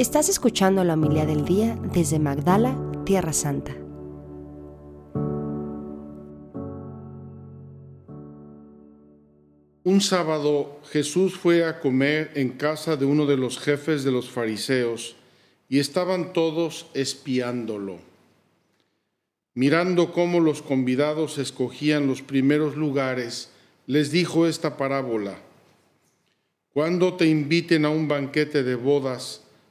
Estás escuchando la humildad del día desde Magdala, Tierra Santa. Un sábado Jesús fue a comer en casa de uno de los jefes de los fariseos y estaban todos espiándolo. Mirando cómo los convidados escogían los primeros lugares, les dijo esta parábola. Cuando te inviten a un banquete de bodas,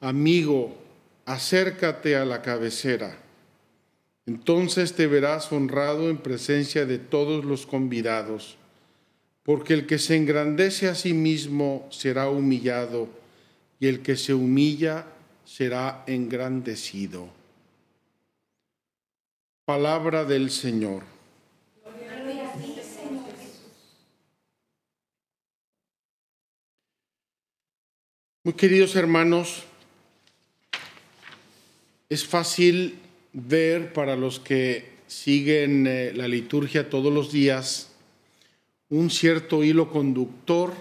amigo, acércate a la cabecera. Entonces te verás honrado en presencia de todos los convidados, porque el que se engrandece a sí mismo será humillado, y el que se humilla será engrandecido. Palabra del Señor. Muy queridos hermanos, es fácil ver para los que siguen eh, la liturgia todos los días un cierto hilo conductor,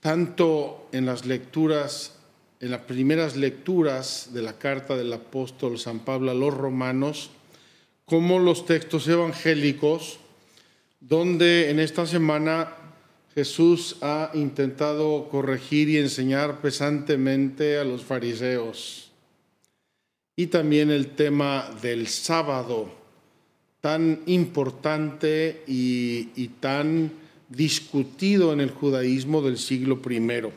tanto en las lecturas, en las primeras lecturas de la carta del apóstol San Pablo a los romanos, como los textos evangélicos, donde en esta semana Jesús ha intentado corregir y enseñar pesantemente a los fariseos y también el tema del sábado, tan importante y, tan discutido en el judaísmo del siglo I.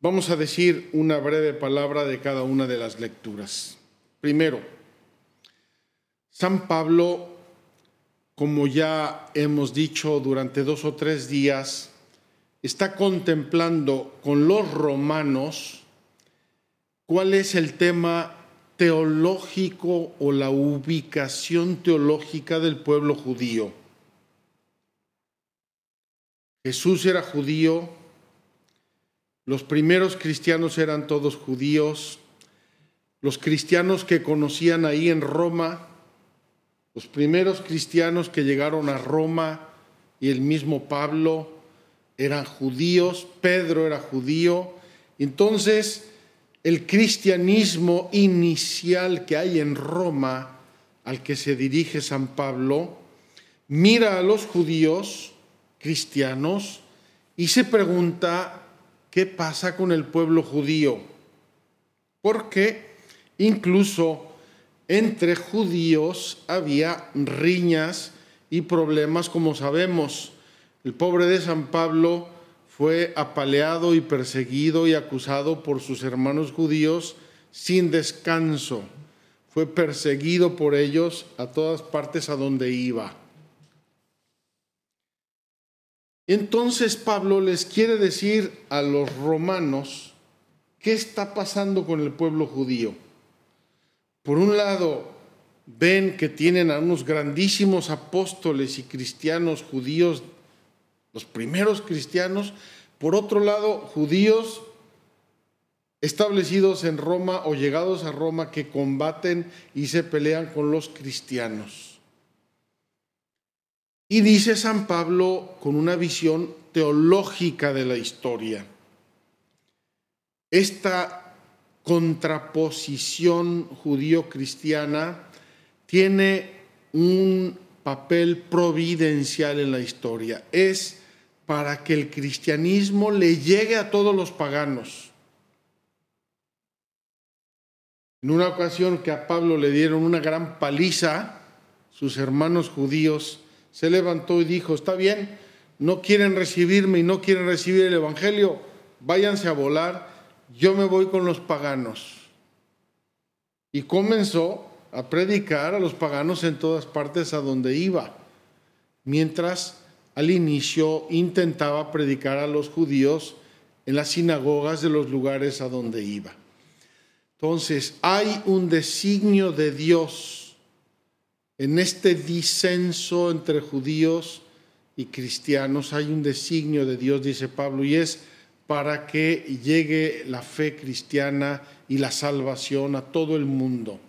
Vamos a decir una breve palabra de cada una de las lecturas. Primero, San Pablo, como ya hemos dicho durante dos o tres días, está contemplando con los romanos cuál es el tema teológico o la ubicación teológica del pueblo judío. Jesús era judío, los primeros cristianos eran todos judíos, los cristianos que conocían ahí en Roma, los primeros cristianos que llegaron a Roma y el mismo Pablo eran judíos, Pedro era judío, entonces el cristianismo inicial que hay en Roma, al que se dirige San Pablo, mira a los judíos cristianos y se pregunta qué pasa con el pueblo judío. Porque incluso entre judíos había riñas y problemas, como sabemos. El pobre de San Pablo fue apaleado y perseguido y acusado por sus hermanos judíos sin descanso. Fue perseguido por ellos a todas partes a donde iba. Entonces Pablo les quiere decir a los romanos qué está pasando con el pueblo judío. Por un lado, ven que tienen a unos grandísimos apóstoles y cristianos judíos los primeros cristianos, por otro lado, judíos establecidos en Roma o llegados a Roma que combaten y se pelean con los cristianos. Y dice San Pablo con una visión teológica de la historia. Esta contraposición judío-cristiana tiene un papel providencial en la historia. Es para que el cristianismo le llegue a todos los paganos. En una ocasión que a Pablo le dieron una gran paliza, sus hermanos judíos, se levantó y dijo, está bien, no quieren recibirme y no quieren recibir el Evangelio, váyanse a volar, yo me voy con los paganos. Y comenzó a predicar a los paganos en todas partes a donde iba, mientras al inicio intentaba predicar a los judíos en las sinagogas de los lugares a donde iba. Entonces, hay un designio de Dios en este disenso entre judíos y cristianos. Hay un designio de Dios, dice Pablo, y es para que llegue la fe cristiana y la salvación a todo el mundo.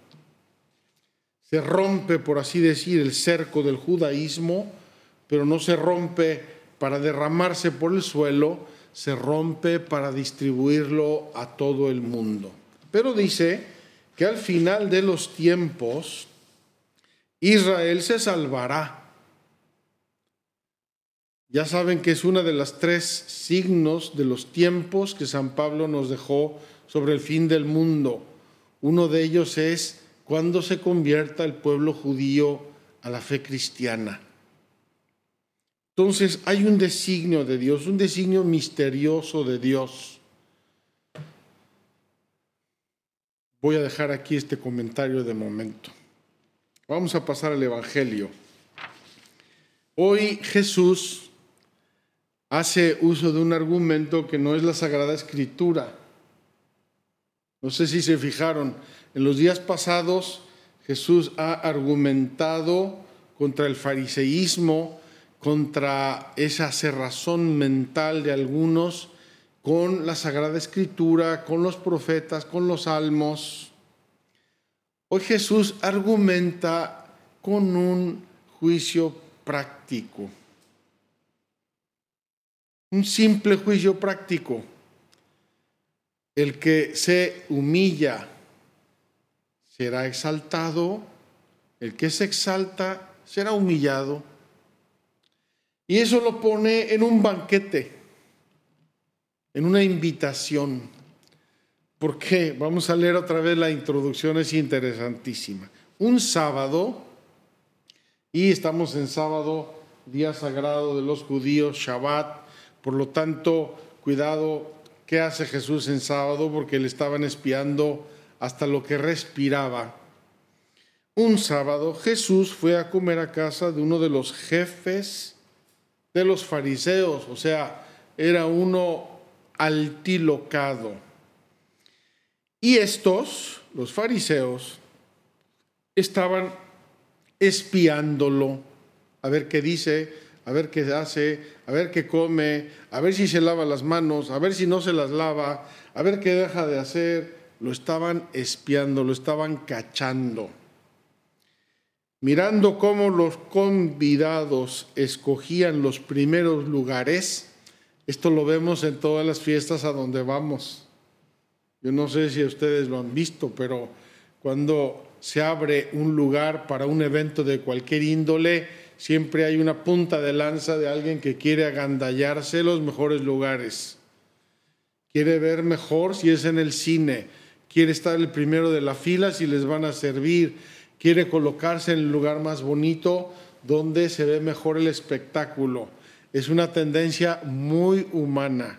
Se rompe, por así decir, el cerco del judaísmo, pero no se rompe para derramarse por el suelo, se rompe para distribuirlo a todo el mundo. Pero dice que al final de los tiempos, Israel se salvará. Ya saben que es una de las tres signos de los tiempos que San Pablo nos dejó sobre el fin del mundo. Uno de ellos es cuando se convierta el pueblo judío a la fe cristiana. Entonces hay un designio de Dios, un designio misterioso de Dios Voy a dejar aquí este comentario de momento. Vamos a pasar al Evangelio. Hoy Jesús hace uso de un argumento que no es la Sagrada Escritura. No sé si se fijaron, en los días pasados Jesús ha argumentado contra el fariseísmo, contra esa cerrazón mental de algunos con la Sagrada Escritura, con los profetas, con los salmos. Hoy Jesús argumenta con un juicio práctico, un simple juicio práctico. El que se humilla será exaltado, el que se exalta será humillado. Y eso lo pone en un banquete en una invitación. ¿Por qué? Vamos a leer otra vez la introducción, es interesantísima. Un sábado, y estamos en sábado, día sagrado de los judíos, Shabbat, por lo tanto, cuidado, ¿qué hace Jesús en sábado? Porque le estaban espiando hasta lo que respiraba. Un sábado Jesús fue a comer a casa de uno de los jefes de los fariseos, o sea, era uno altilocado. Y estos, los fariseos, estaban espiándolo, a ver qué dice, a ver qué hace, a ver qué come, a ver si se lava las manos, a ver si no se las lava, a ver qué deja de hacer. Lo estaban espiando, lo estaban cachando. Mirando cómo los convidados escogían los primeros lugares, esto lo vemos en todas las fiestas a donde vamos. Yo no sé si ustedes lo han visto, pero cuando se abre un lugar para un evento de cualquier índole, siempre hay una punta de lanza de alguien que quiere agandallarse los mejores lugares. Quiere ver mejor si es en el cine, quiere estar el primero de la fila si les van a servir, quiere colocarse en el lugar más bonito donde se ve mejor el espectáculo es una tendencia muy humana.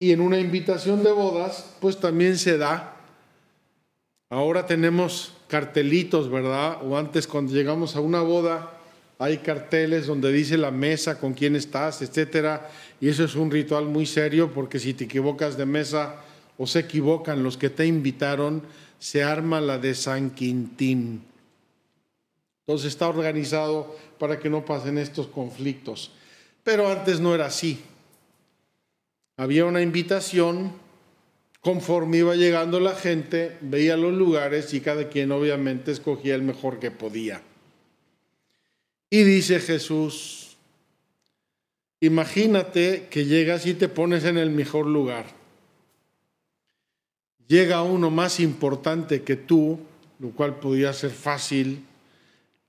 Y en una invitación de bodas, pues también se da. Ahora tenemos cartelitos, ¿verdad? O antes cuando llegamos a una boda, hay carteles donde dice la mesa, con quién estás, etcétera. Y eso es un ritual muy serio porque si te equivocas de mesa o se equivocan los que te invitaron, se arma la de San Quintín. Entonces está organizado para que no pasen estos conflictos. Pero antes no era así. Había una invitación, conforme iba llegando la gente, veía los lugares y cada quien obviamente escogía el mejor que podía. Y dice Jesús, imagínate que llegas y te pones en el mejor lugar. Llega uno más importante que tú, lo cual podía ser fácil,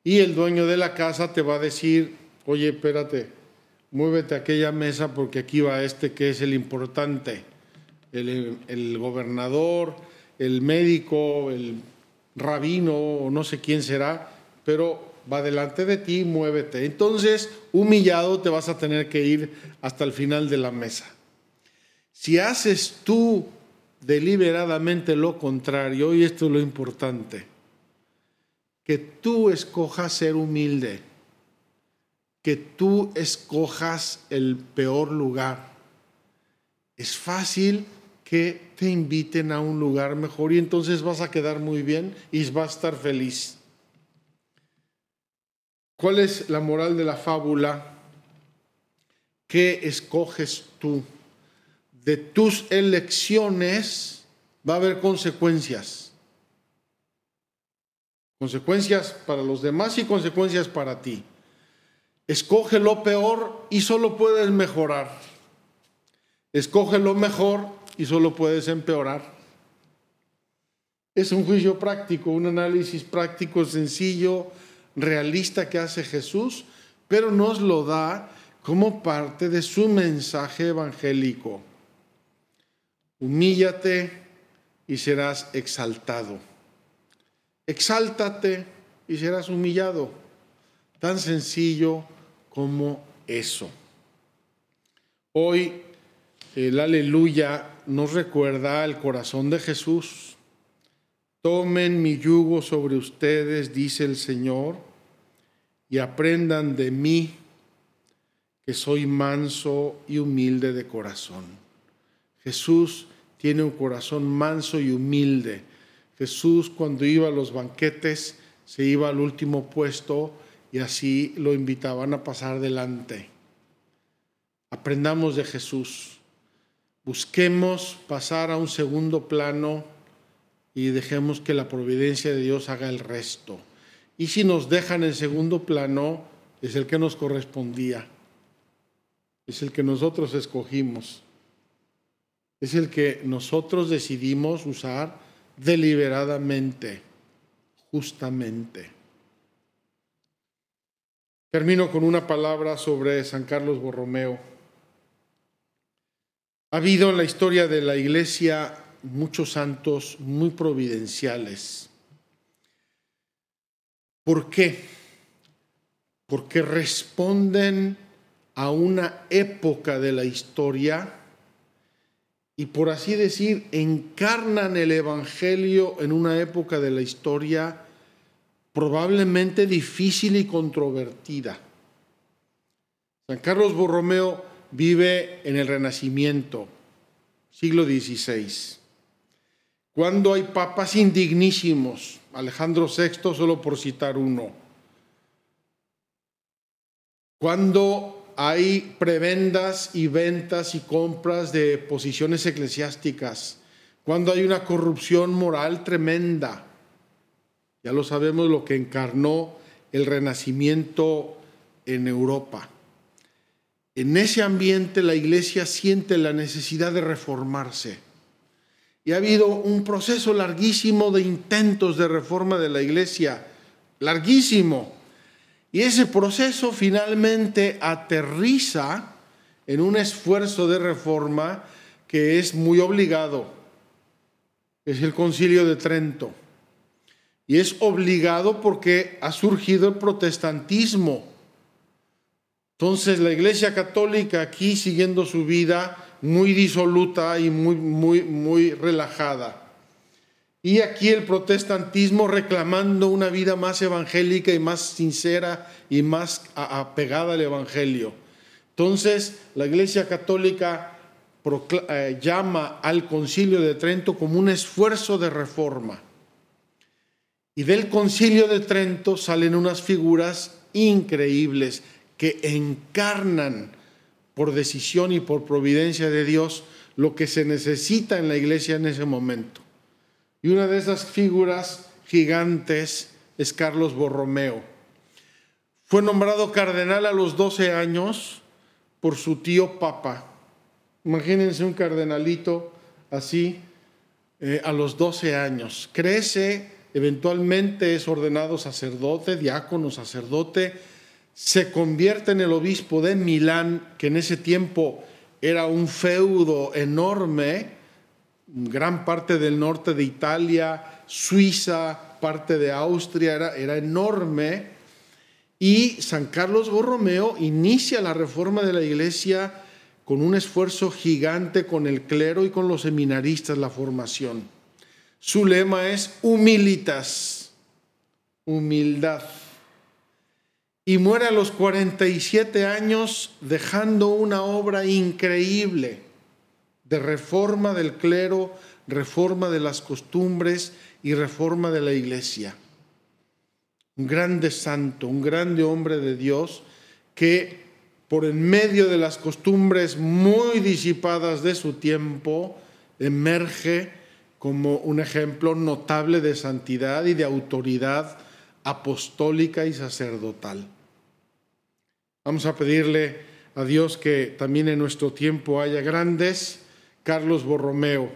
y el dueño de la casa te va a decir, oye, espérate, muévete a aquella mesa porque aquí va este que es el importante, el, gobernador, el médico, el rabino o no sé quién será, pero va delante de ti, muévete. Entonces, humillado te vas a tener que ir hasta el final de la mesa. Si haces tú deliberadamente lo contrario, y esto es lo importante, que tú escojas ser humilde, que tú escojas el peor lugar. Es fácil que te inviten a un lugar mejor y entonces vas a quedar muy bien y vas a estar feliz. ¿Cuál es la moral de la fábula? ¿Qué escoges tú? De tus elecciones va a haber consecuencias. Consecuencias para los demás y consecuencias para ti. Escoge lo peor y solo puedes mejorar. Escoge lo mejor y solo puedes empeorar. Es un juicio práctico, un análisis práctico sencillo, realista que hace Jesús, pero nos lo da como parte de su mensaje evangélico. Humíllate y serás exaltado. Exáltate y serás humillado. Tan sencillo como eso. Hoy el aleluya nos recuerda el corazón de Jesús. Tomen mi yugo sobre ustedes, dice el Señor, y aprendan de mí, que soy manso y humilde de corazón. Jesús tiene un corazón manso y humilde. Jesús cuando iba a los banquetes se iba al último puesto y así lo invitaban a pasar delante. Aprendamos de Jesús. Busquemos pasar a un segundo plano y dejemos que la providencia de Dios haga el resto. Y si nos dejan en segundo plano, es el que nos correspondía, es el que nosotros escogimos, es el que nosotros decidimos usar deliberadamente, justamente. Termino con una palabra sobre San Carlos Borromeo. Ha habido en la historia de la Iglesia muchos santos muy providenciales. ¿Por qué? Porque responden a una época de la historia y por así decir, encarnan el Evangelio en una época de la historia probablemente difícil y controvertida. San Carlos Borromeo vive en el Renacimiento, siglo XVI, cuando hay papas indignísimos, Alejandro VI solo por citar uno, cuando hay prebendas y ventas y compras de posiciones eclesiásticas, cuando hay una corrupción moral tremenda, ya lo sabemos lo que encarnó el renacimiento en Europa. En ese ambiente la iglesia siente la necesidad de reformarse. Y ha habido un proceso larguísimo de intentos de reforma de la iglesia, larguísimo. Y ese proceso finalmente aterriza en un esfuerzo de reforma que es muy obligado. Es el concilio de Trento. Y es obligado porque ha surgido el protestantismo. Entonces la Iglesia Católica aquí siguiendo su vida muy disoluta y muy, muy, muy relajada. Y aquí el protestantismo reclamando una vida más evangélica y más sincera y más apegada al Evangelio. Entonces la Iglesia Católica eh, llama al concilio de Trento como un esfuerzo de reforma. Y del concilio de Trento salen unas figuras increíbles que encarnan por decisión y por providencia de Dios lo que se necesita en la iglesia en ese momento. Y una de esas figuras gigantes es Carlos Borromeo. Fue nombrado cardenal a los 12 años por su tío Papa. Imagínense un cardenalito así eh, a los 12 años. Crece eventualmente es ordenado sacerdote, diácono, sacerdote, se convierte en el obispo de Milán, que en ese tiempo era un feudo enorme, gran parte del norte de Italia, Suiza, parte de Austria, era, enorme. Y San Carlos Borromeo inicia la reforma de la iglesia con un esfuerzo gigante con el clero y con los seminaristas, la formación. Su lema es humilitas, humildad. Y muere a los 47 años dejando una obra increíble de reforma del clero, reforma de las costumbres y reforma de la iglesia. Un grande santo, un grande hombre de Dios que por en medio de las costumbres muy disipadas de su tiempo emerge como un ejemplo notable de santidad y de autoridad apostólica y sacerdotal. Vamos a pedirle a Dios que también en nuestro tiempo haya grandes Carlos Borromeo,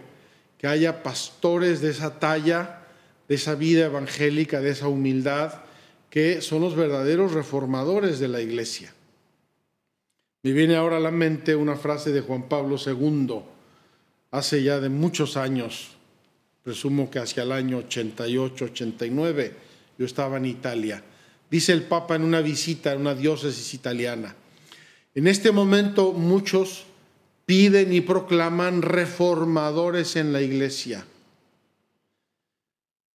que haya pastores de esa talla, de esa vida evangélica, de esa humildad, que son los verdaderos reformadores de la iglesia. Me viene ahora a la mente una frase de Juan Pablo II, hace ya de muchos años, presumo que hacia el año 88, 89, yo estaba en Italia. Dice el Papa en una visita en una diócesis italiana, en este momento muchos piden y proclaman reformadores en la iglesia.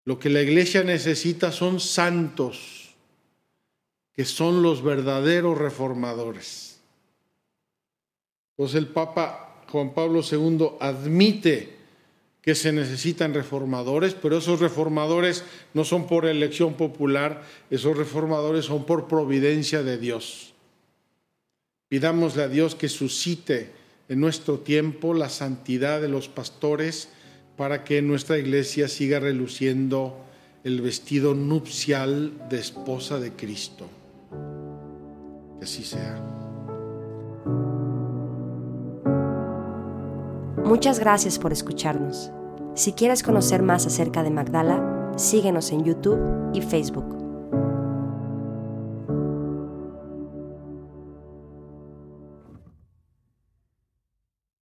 Lo que la iglesia necesita son santos, que son los verdaderos reformadores. Pues el Papa Juan Pablo II admite que se necesitan reformadores, pero esos reformadores no son por elección popular, esos reformadores son por providencia de Dios. Pidámosle a Dios que suscite en nuestro tiempo la santidad de los pastores para que nuestra iglesia siga reluciendo el vestido nupcial de esposa de Cristo. Que así sea. Muchas gracias por escucharnos. Si quieres conocer más acerca de Magdala, síguenos en YouTube y Facebook.